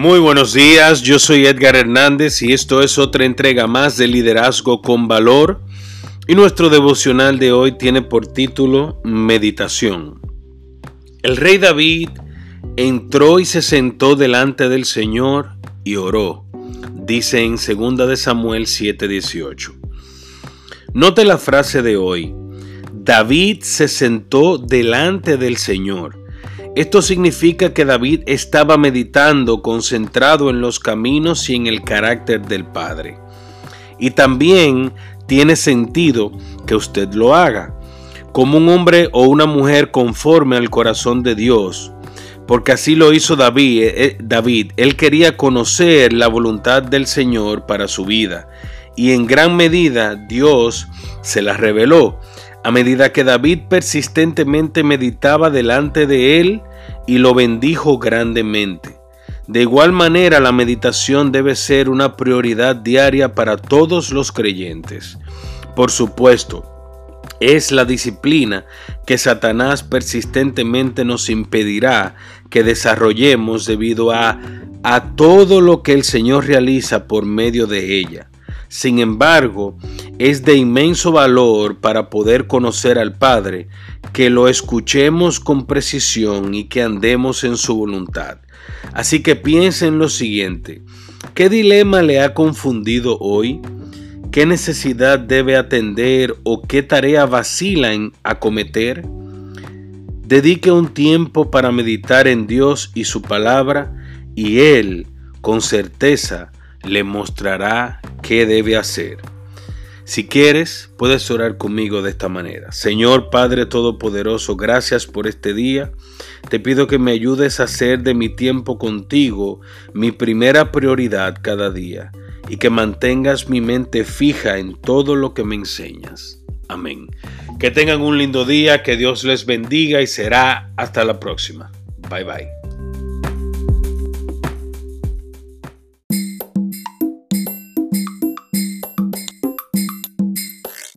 Muy buenos días, yo soy Edgar Hernández y esto es otra entrega más de Liderazgo con Valor y nuestro devocional de hoy tiene por título Meditación. El rey David entró y se sentó delante del Señor y oró, dice en 2 de Samuel 7:18. Note la frase de hoy, David se sentó delante del Señor. Esto significa que David estaba meditando, concentrado en los caminos y en el carácter del Padre. Y también tiene sentido que usted lo haga, como un hombre o una mujer conforme al corazón de Dios, porque así lo hizo David. Eh, eh, David, él quería conocer la voluntad del Señor para su vida, y en gran medida Dios se la reveló a medida que David persistentemente meditaba delante de él y lo bendijo grandemente. De igual manera, la meditación debe ser una prioridad diaria para todos los creyentes. Por supuesto, es la disciplina que Satanás persistentemente nos impedirá que desarrollemos debido a, a todo lo que el Señor realiza por medio de ella. Sin embargo, es de inmenso valor para poder conocer al Padre, que lo escuchemos con precisión y que andemos en su voluntad. Así que piensen en lo siguiente, ¿qué dilema le ha confundido hoy? ¿Qué necesidad debe atender o qué tarea vacila en acometer? Dedique un tiempo para meditar en Dios y su palabra y Él, con certeza, le mostrará qué debe hacer. Si quieres, puedes orar conmigo de esta manera. Señor Padre Todopoderoso, gracias por este día. Te pido que me ayudes a hacer de mi tiempo contigo mi primera prioridad cada día y que mantengas mi mente fija en todo lo que me enseñas. Amén. Que tengan un lindo día, que Dios les bendiga y será hasta la próxima. Bye bye.